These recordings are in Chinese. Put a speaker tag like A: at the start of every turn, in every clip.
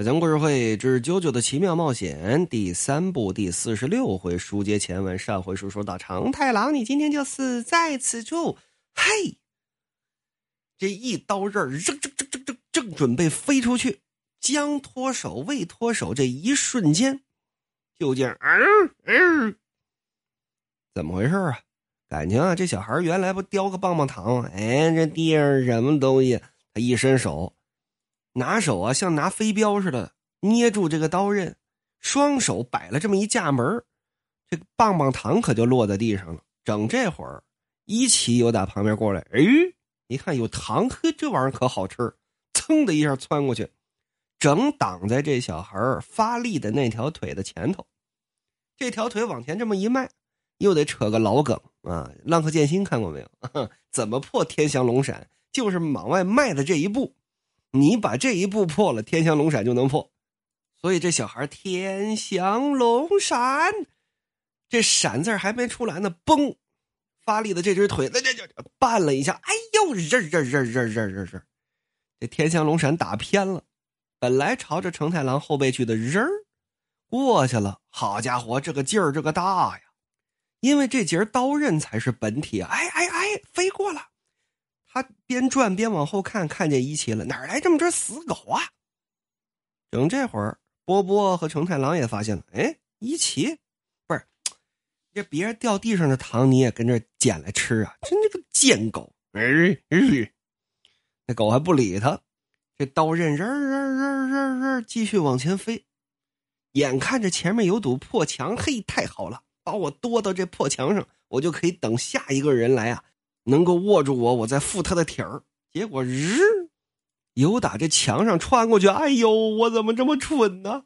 A: 小强故事会之《九九的奇妙冒险》第三部第四十六回书接前文。上回书说到长太郎，你今天就死在此处。嘿，这一刀刃正正正正正正准备飞出去，将脱手未脱手，这一瞬间，就见嗯嗯，怎么回事啊？感情啊，这小孩原来不叼个棒棒糖？哎，这地上什么东西？他一伸手。拿手啊，像拿飞镖似的捏住这个刀刃，双手摆了这么一架门这个棒棒糖可就落在地上了。整这会儿，一奇又打旁边过来，哎，一看有糖，呵，这玩意儿可好吃，噌的一下窜过去，整挡在这小孩发力的那条腿的前头。这条腿往前这么一迈，又得扯个老梗啊！浪客剑心看过没有？怎么破天翔龙闪？就是往外迈的这一步。你把这一步破了，天翔龙闪就能破。所以这小孩天翔龙闪，这闪字还没出来呢，嘣，发力的这只腿，那这这绊了一下，哎呦，这这这这这这这，这天翔龙闪打偏了，本来朝着成太郎后背去的人儿过去了。好家伙，这个劲儿这个大呀！因为这节刀刃才是本体，哎哎哎，飞过了。他边转边往后看，看见一奇了，哪来这么只死狗啊？整这会儿，波波和成太郎也发现了，哎，一奇，不是，这别人掉地上的糖你也跟着捡来吃啊？真这个贱狗！哎哎，那狗还不理他，这刀刃刃刃刃刃刃继续往前飞，眼看着前面有堵破墙，嘿，太好了，把我剁到这破墙上，我就可以等下一个人来啊。能够握住我，我再附他的体儿。结果日，有打这墙上穿过去。哎呦，我怎么这么蠢呢？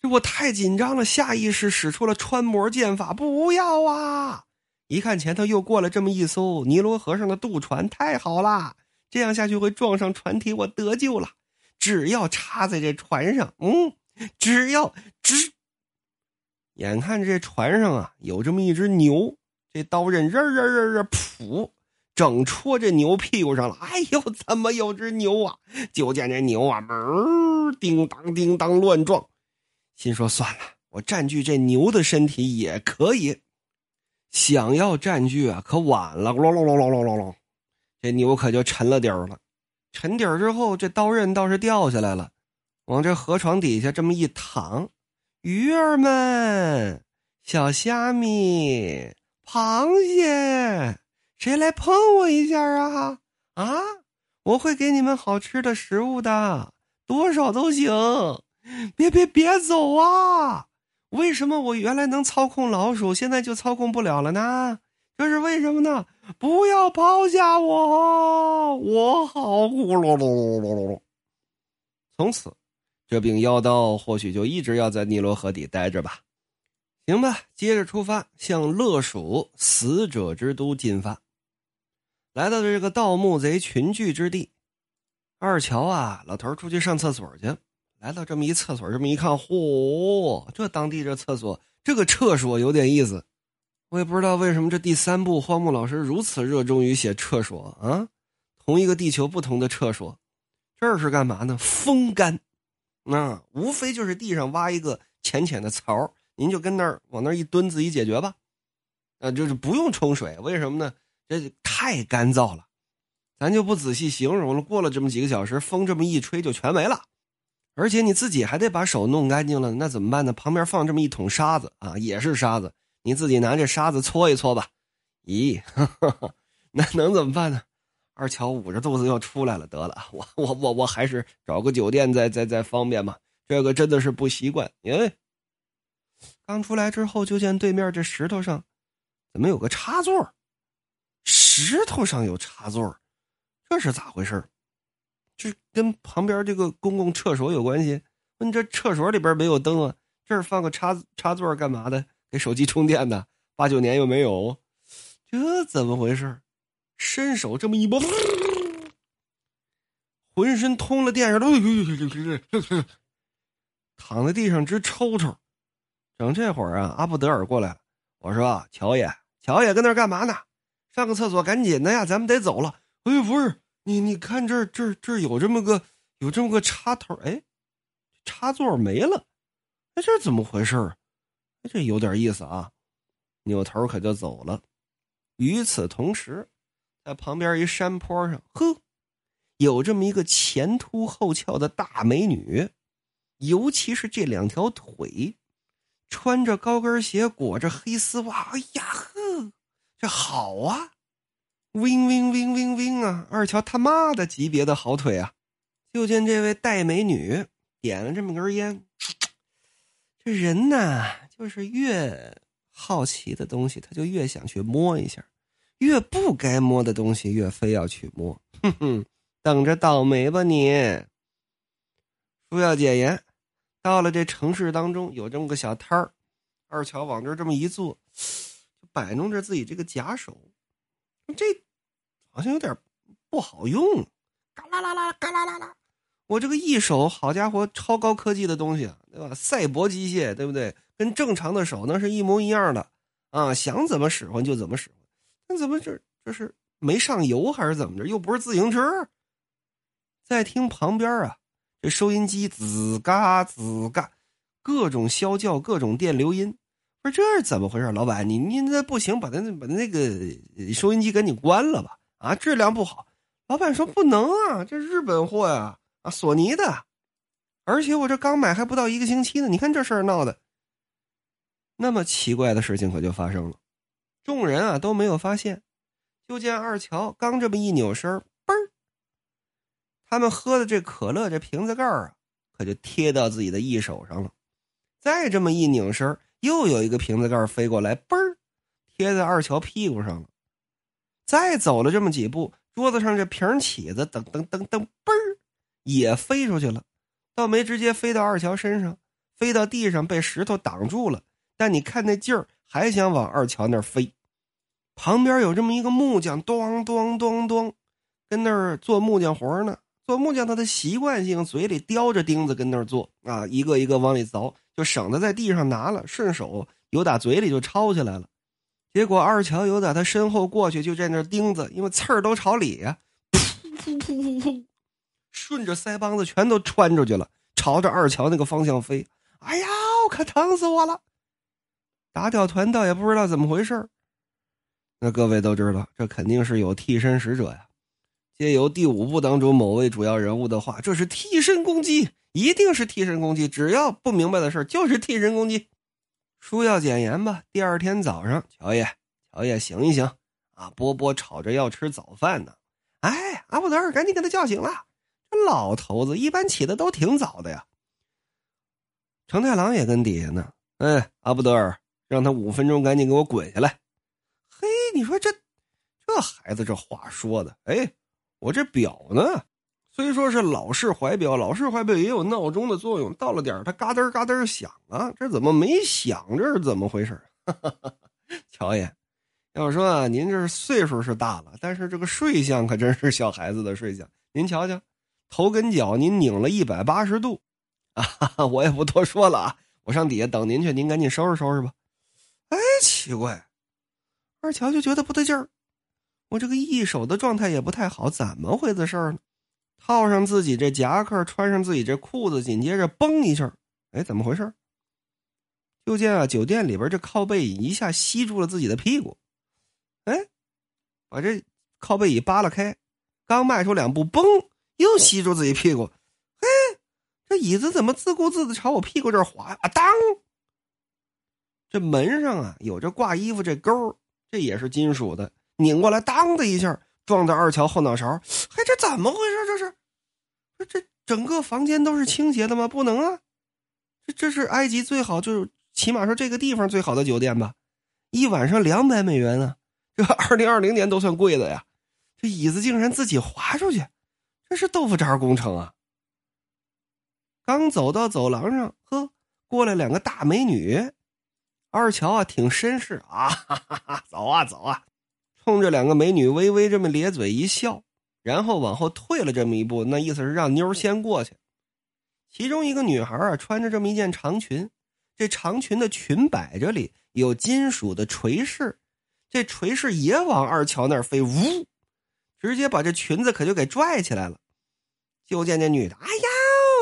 A: 这我太紧张了，下意识使出了穿模剑法。不要啊！一看前头又过来这么一艘尼罗河上的渡船，太好啦！这样下去会撞上船体，我得救了。只要插在这船上，嗯，只要只，眼看这船上啊有这么一只牛，这刀刃刃刃刃刃噗。整戳这牛屁股上了！哎呦，怎么有只牛啊？就见这牛啊，门叮当叮当乱撞，心说算了，我占据这牛的身体也可以。想要占据啊，可晚了！隆隆隆隆隆隆隆，这牛可就沉了底儿了。沉底儿之后，这刀刃倒是掉下来了，往这河床底下这么一躺，鱼儿们、小虾米、螃蟹。谁来碰我一下啊？啊！我会给你们好吃的食物的，多少都行。别别别走啊！为什么我原来能操控老鼠，现在就操控不了了呢？这是为什么呢？不要抛下我！我好呼噜噜噜噜噜。从此，这柄妖刀或许就一直要在尼罗河底待着吧。行吧，接着出发，向乐蜀死者之都进发。来到了这个盗墓贼群聚之地，二乔啊，老头出去上厕所去。来到这么一厕所，这么一看，嚯，这当地这厕所，这个厕所有点意思。我也不知道为什么这第三部荒木老师如此热衷于写厕所啊。同一个地球，不同的厕所，这是干嘛呢？风干，那无非就是地上挖一个浅浅的槽，您就跟那儿往那一蹲，自己解决吧。呃，就是不用冲水，为什么呢？这太干燥了，咱就不仔细形容了。过了这么几个小时，风这么一吹就全没了，而且你自己还得把手弄干净了，那怎么办呢？旁边放这么一桶沙子啊，也是沙子，你自己拿这沙子搓一搓吧。咦，那能怎么办呢？二乔捂着肚子又出来了，得了，我我我我还是找个酒店再再再方便吧。这个真的是不习惯，因为刚出来之后就见对面这石头上怎么有个插座。石头上有插座，这是咋回事这跟旁边这个公共厕所有关系？问这厕所里边没有灯啊？这儿放个插插座干嘛的？给手机充电的？八九年又没有，这怎么回事伸手这么一摸，浑身通了电似的，躺在地上直抽抽。整这会儿啊，阿布德尔过来了。我说：“乔爷，乔爷跟那干嘛呢？”上个厕所，赶紧的呀！咱们得走了。哎，不是你，你看这，这，这有这么个，有这么个插头。哎，插座没了，哎，这怎么回事哎，这有点意思啊！扭头可就走了。与此同时，在旁边一山坡上，呵，有这么一个前凸后翘的大美女，尤其是这两条腿，穿着高跟鞋，裹着黑丝袜，哎呀呵，这好啊！wing wing wing wing wing 啊！二乔他妈的级别的好腿啊！就见这位戴美女点了这么根烟，这人呢，就是越好奇的东西，他就越想去摸一下；越不该摸的东西，越非要去摸。哼哼，等着倒霉吧你！书要解严，到了这城市当中，有这么个小摊儿，二乔往这这么一坐，摆弄着自己这个假手，这好像有点不好用，嘎啦啦啦，嘎啦啦啦。我这个一手，好家伙，超高科技的东西，对吧？赛博机械，对不对？跟正常的手那是一模一样的啊！想怎么使唤就怎么使唤。那怎么这这是没上油还是怎么着？又不是自行车。再听旁边啊，这收音机吱嘎吱嘎，各种啸叫，各种电流音。这是怎么回事？老板，你你那不行，把那把那个收音机赶紧关了吧！啊，质量不好。老板说不能啊，这日本货呀。啊，索尼的，而且我这刚买还不到一个星期呢。你看这事儿闹的，那么奇怪的事情可就发生了。众人啊都没有发现，就见二乔刚这么一扭身，嘣儿，他们喝的这可乐这瓶子盖啊，可就贴到自己的一手上了。再这么一拧身，又有一个瓶子盖飞过来，嘣儿，贴在二乔屁股上了。再走了这么几步，桌子上这瓶起子噔噔噔噔，嘣儿。也飞出去了，倒没直接飞到二乔身上，飞到地上被石头挡住了。但你看那劲儿，还想往二乔那儿飞。旁边有这么一个木匠，咚咚咚咚，跟那儿做木匠活呢。做木匠他的习惯性，嘴里叼着钉子跟那儿做啊，一个一个往里凿，就省得在地上拿了，顺手有打嘴里就抄起来了。结果二乔有打他身后过去，就在那钉子，因为刺儿都朝里呀，噗噗噗噗噗。顺着腮帮子全都穿出去了，朝着二乔那个方向飞。哎呀，可疼死我了！打掉团倒也不知道怎么回事那各位都知道，这肯定是有替身使者呀。借由第五部当中某位主要人物的话，这是替身攻击，一定是替身攻击。只要不明白的事就是替身攻击。书要简言吧。第二天早上，乔爷，乔爷醒一醒啊！波波吵着要吃早饭呢。哎，阿布德尔，赶紧给他叫醒了。这老头子一般起的都挺早的呀。成太郎也跟底下呢。哎，阿布德尔，让他五分钟赶紧给我滚下来。嘿，你说这这孩子这话说的，哎，我这表呢，虽说是老式怀表，老式怀表也有闹钟的作用，到了点它嘎噔嘎噔响啊，这怎么没响？这是怎么回事？乔爷，要说啊，您这岁数是大了，但是这个睡相可真是小孩子的睡相。您瞧瞧。头跟脚您拧了一百八十度，啊，我也不多说了啊，我上底下等您去，您赶紧收拾收拾吧。哎，奇怪，二乔就觉得不对劲儿，我这个一手的状态也不太好，怎么回事呢？套上自己这夹克，穿上自己这裤子，紧接着嘣一下，哎，怎么回事？就见啊，酒店里边这靠背椅一下吸住了自己的屁股，哎，把这靠背椅扒拉开，刚迈出两步，嘣。又吸住自己屁股，嘿，这椅子怎么自顾自的朝我屁股这儿滑啊？当，这门上啊有着挂衣服这钩，这也是金属的，拧过来，当的一下撞在二乔后脑勺。嘿，这怎么回事？这是，这这整个房间都是倾斜的吗？不能啊，这这是埃及最好，就是起码说这个地方最好的酒店吧？一晚上两百美元啊，这二零二零年都算贵的呀。这椅子竟然自己滑出去。这是豆腐渣工程啊！刚走到走廊上，呵，过来两个大美女。二乔啊，挺绅士啊，哈哈哈，走啊走啊，冲着两个美女微微这么咧嘴一笑，然后往后退了这么一步，那意思是让妞先过去。其中一个女孩啊，穿着这么一件长裙，这长裙的裙摆这里有金属的垂饰，这垂饰也往二乔那儿飞，呜。直接把这裙子可就给拽起来了，就见这女的，哎呀，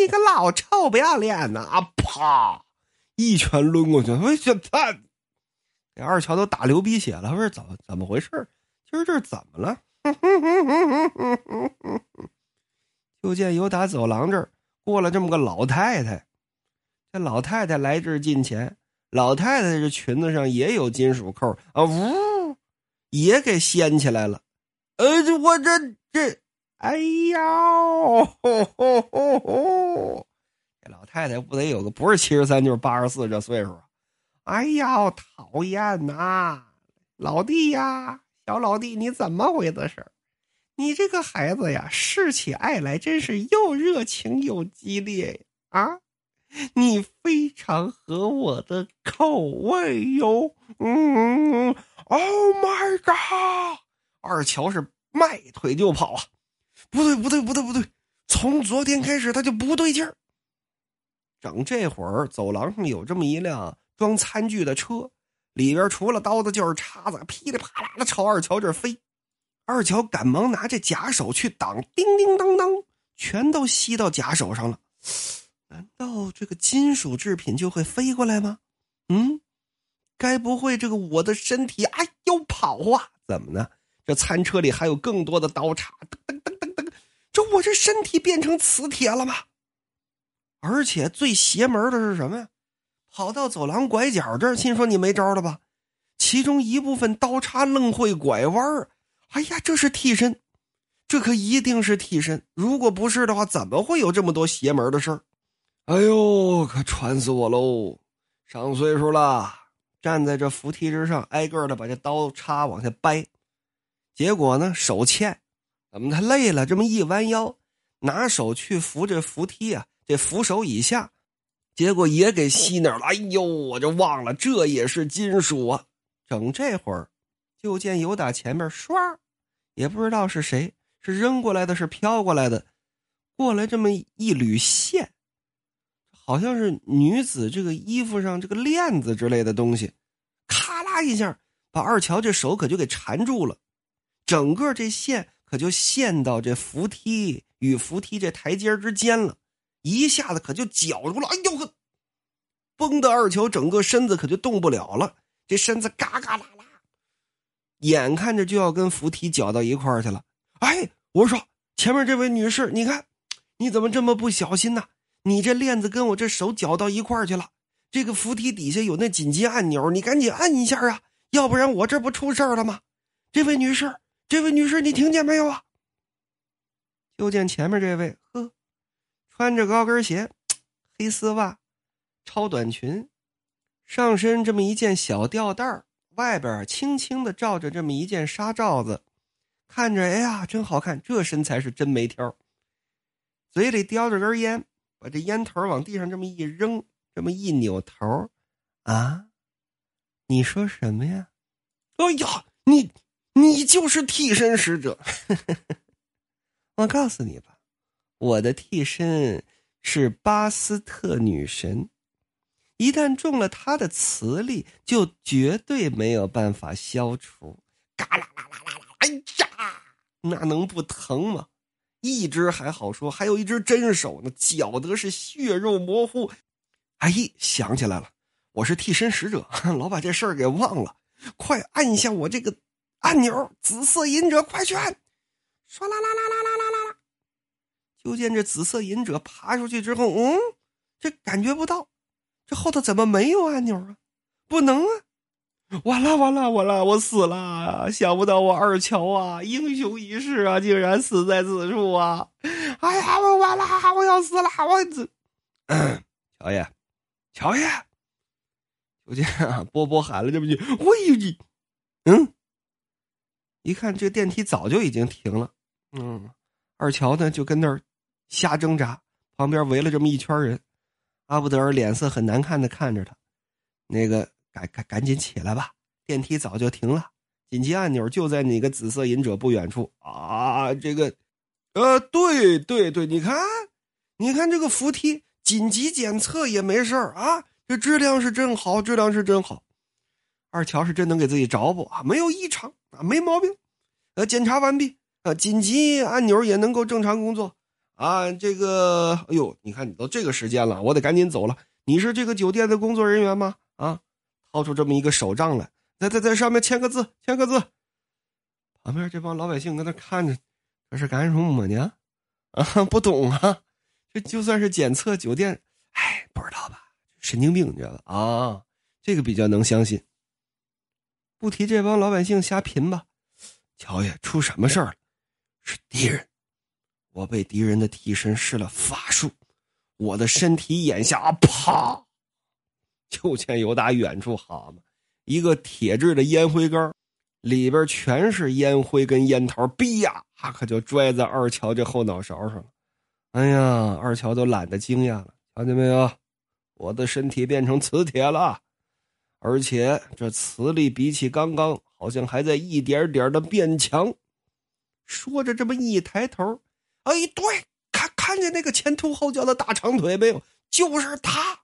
A: 你个老臭不要脸的啊！啪，一拳抡过去，我去他，这二乔都打流鼻血了，不是怎么怎么回事？今儿这是怎么了？就见有打走廊这儿过了这么个老太太，这老太太来这儿近前，老太太这裙子上也有金属扣啊，呜，也给掀起来了。呃，我这这，哎呀，这老太太不得有个不是七十三就是八十四这岁数啊？哎呀，讨厌呐，老弟呀！小老弟，你怎么回的事你这个孩子呀，示起爱来真是又热情又激烈啊！你非常合我的口味哟。嗯，Oh my god！二乔是迈腿就跑啊！不对，不对，不对，不对！从昨天开始他就不对劲儿。整这会儿，走廊上有这么一辆装餐具的车。里边除了刀子就是叉子，噼里啪啦的朝二乔这飞。二乔赶忙拿着假手去挡，叮叮当当，全都吸到假手上了。难道这个金属制品就会飞过来吗？嗯，该不会这个我的身体哎呦跑啊？怎么呢？这餐车里还有更多的刀叉，噔噔噔噔噔，这我这身体变成磁铁了吗？而且最邪门的是什么呀？跑到走廊拐角这儿，心说你没招了吧？其中一部分刀叉愣会拐弯儿。哎呀，这是替身，这可一定是替身。如果不是的话，怎么会有这么多邪门的事儿？哎呦，可传死我喽！上岁数了，站在这扶梯之上，挨个的把这刀叉往下掰。结果呢，手欠，怎么他累了？这么一弯腰，拿手去扶这扶梯啊，这扶手以下。结果也给吸那儿了，哎呦，我就忘了，这也是金属啊！整这会儿，就见有打前面唰，也不知道是谁，是扔过来的，是飘过来的，过来这么一缕线，好像是女子这个衣服上这个链子之类的东西，咔啦一下把二乔这手可就给缠住了，整个这线可就陷到这扶梯与扶梯这台阶之间了。一下子可就绞住了，哎呦呵，崩的二乔整个身子可就动不了了，这身子嘎嘎啦啦，眼看着就要跟扶梯绞到一块儿去了。哎，我说前面这位女士，你看你怎么这么不小心呢？你这链子跟我这手绞到一块儿去了，这个扶梯底下有那紧急按钮，你赶紧按一下啊，要不然我这不出事了吗？这位女士，这位女士，你听见没有啊？就见前面这位，呵。穿着高跟鞋，黑丝袜，超短裙，上身这么一件小吊带外边轻轻的罩着这么一件纱罩子，看着哎呀真好看，这身材是真没挑。嘴里叼着根烟，把这烟头往地上这么一扔，这么一扭头，啊，你说什么呀？哎呀，你你就是替身使者，我告诉你吧。我的替身是巴斯特女神，一旦中了她的磁力，就绝对没有办法消除。嘎啦啦啦啦啦！哎呀，那能不疼吗？一只还好说，还有一只真手呢，搅得是血肉模糊。哎，想起来了，我是替身使者，老把这事儿给忘了。快按一下我这个按钮，紫色隐者，快去按！唰啦啦啦啦啦！就见这紫色隐者爬出去之后，嗯，这感觉不到，这后头怎么没有按钮啊？不能啊！完了完了完了，我死了！想不到我二乔啊，英雄一世啊，竟然死在此处啊！哎呀，我完了，我要死了！我这，乔爷，乔爷，就见啊，波波喊了这么句：“喂你！”嗯，一看这电梯早就已经停了，嗯，二乔呢就跟那儿。瞎挣扎，旁边围了这么一圈人，阿布德尔脸色很难看的看着他，那个赶赶赶紧起来吧，电梯早就停了，紧急按钮就在那个紫色隐者不远处啊！这个，呃，对对对，你看，你看这个扶梯紧急检测也没事啊，这质量是真好，质量是真好，二乔是真能给自己找补啊，没有异常啊，没毛病，呃，检查完毕，呃，紧急按钮也能够正常工作。啊，这个，哎呦，你看你都这个时间了，我得赶紧走了。你是这个酒店的工作人员吗？啊，掏出这么一个手账来，在在在上面签个字，签个字。旁边这帮老百姓搁那看着，这是干什么呢？啊，不懂啊。这就算是检测酒店，哎，不知道吧？神经病，你知道吧？啊，这个比较能相信。不提这帮老百姓瞎贫吧。乔爷，出什么事儿了？是敌人。我被敌人的替身施了法术，我的身体眼下啪，就见有打远处，好嘛，一个铁制的烟灰缸，里边全是烟灰跟烟头，逼呀，可就拽在二乔这后脑勺上了。哎呀，二乔都懒得惊讶了，看见没有？我的身体变成磁铁了，而且这磁力比起刚刚，好像还在一点点的变强。说着，这么一抬头。哎，对，看看见那个前凸后翘的大长腿没有？就是他，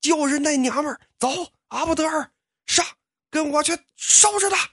A: 就是那娘们儿。走，阿布德尔，上，跟我去收拾他。